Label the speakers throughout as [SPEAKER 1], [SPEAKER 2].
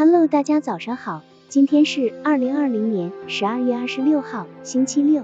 [SPEAKER 1] Hello，大家早上好，今天是二零二零年十二月二十六号，星期六，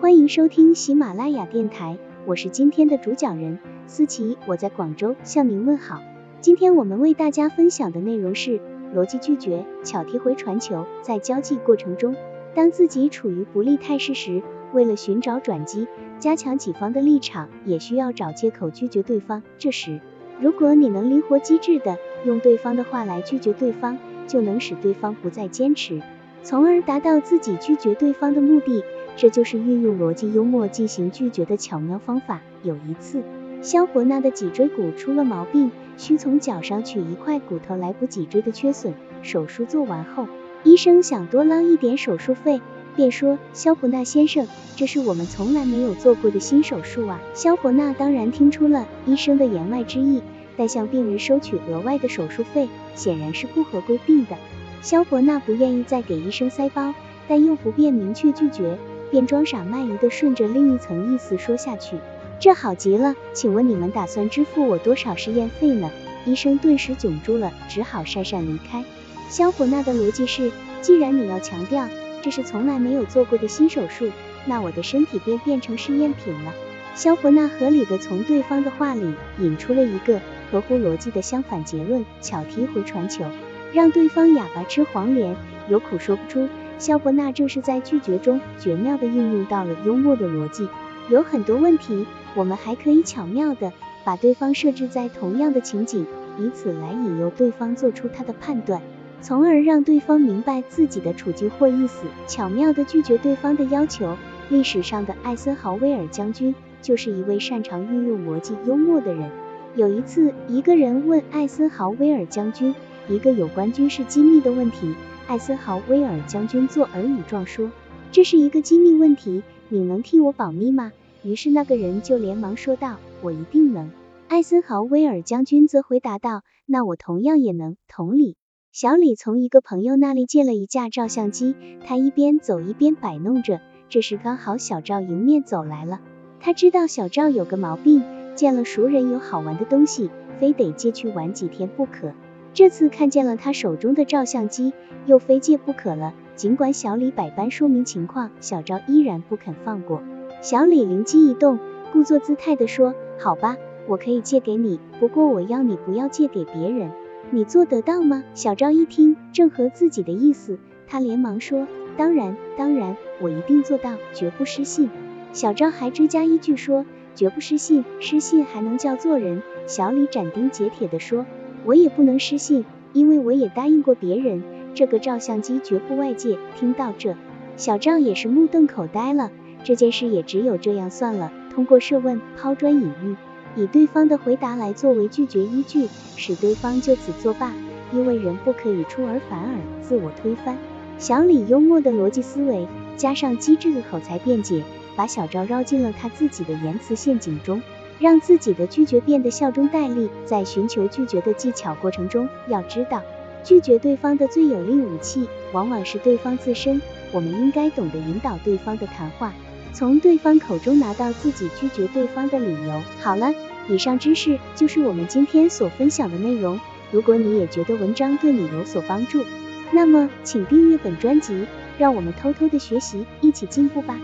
[SPEAKER 1] 欢迎收听喜马拉雅电台，我是今天的主讲人思琪，我在广州向您问好。今天我们为大家分享的内容是逻辑拒绝，巧踢回传球。在交际过程中，当自己处于不利态势时，为了寻找转机，加强己方的立场，也需要找借口拒绝对方。这时，如果你能灵活机智的用对方的话来拒绝对方，就能使对方不再坚持，从而达到自己拒绝对方的目的。这就是运用逻辑幽默进行拒绝的巧妙方法。有一次，萧伯纳的脊椎骨出了毛病，需从脚上取一块骨头来补脊椎的缺损。手术做完后，医生想多捞一点手术费，便说：“萧伯纳先生，这是我们从来没有做过的新手术啊。”萧伯纳当然听出了医生的言外之意。但向病人收取额外的手术费，显然是不合规定的。萧伯纳不愿意再给医生塞包，但又不便明确拒绝，便装傻卖愚的顺着另一层意思说下去。这好极了，请问你们打算支付我多少试验费呢？医生顿时窘住了，只好讪讪离开。萧伯纳的逻辑是，既然你要强调这是从来没有做过的新手术，那我的身体便变成试验品了。萧伯纳合理的从对方的话里引出了一个。合乎逻辑的相反结论，巧踢回传球，让对方哑巴吃黄连，有苦说不出。肖伯纳正是在拒绝中绝妙的运用到了幽默的逻辑。有很多问题，我们还可以巧妙的把对方设置在同样的情景，以此来引诱对方做出他的判断，从而让对方明白自己的处境或意思，巧妙的拒绝对方的要求。历史上的艾森豪威尔将军就是一位擅长运用逻辑幽默的人。有一次，一个人问艾森豪威尔将军一个有关军事机密的问题，艾森豪威尔将军作耳语状说：“这是一个机密问题，你能替我保密吗？”于是那个人就连忙说道：“我一定能。”艾森豪威尔将军则回答道：“那我同样也能。”同理，小李从一个朋友那里借了一架照相机，他一边走一边摆弄着。这时刚好小赵迎面走来了，他知道小赵有个毛病。见了熟人有好玩的东西，非得借去玩几天不可。这次看见了他手中的照相机，又非借不可了。尽管小李百般说明情况，小赵依然不肯放过。小李灵机一动，故作姿态的说：“好吧，我可以借给你，不过我要你不要借给别人。你做得到吗？”小赵一听，正合自己的意思，他连忙说：“当然，当然，我一定做到，绝不失信。”小赵还追加一句说。绝不失信，失信还能叫做人？小李斩钉截铁地说：“我也不能失信，因为我也答应过别人，这个照相机绝不外借。”听到这，小赵也是目瞪口呆了。这件事也只有这样算了。通过设问、抛砖引玉，以对方的回答来作为拒绝依据，使对方就此作罢。因为人不可以出尔反尔，自我推翻。小李幽默的逻辑思维，加上机智的口才辩解。把小赵绕进了他自己的言辞陷阱中，让自己的拒绝变得笑中带泪。在寻求拒绝的技巧过程中，要知道，拒绝对方的最有力武器往往是对方自身。我们应该懂得引导对方的谈话，从对方口中拿到自己拒绝对方的理由。好了，以上知识就是我们今天所分享的内容。如果你也觉得文章对你有所帮助，那么请订阅本专辑，让我们偷偷的学习，一起进步吧。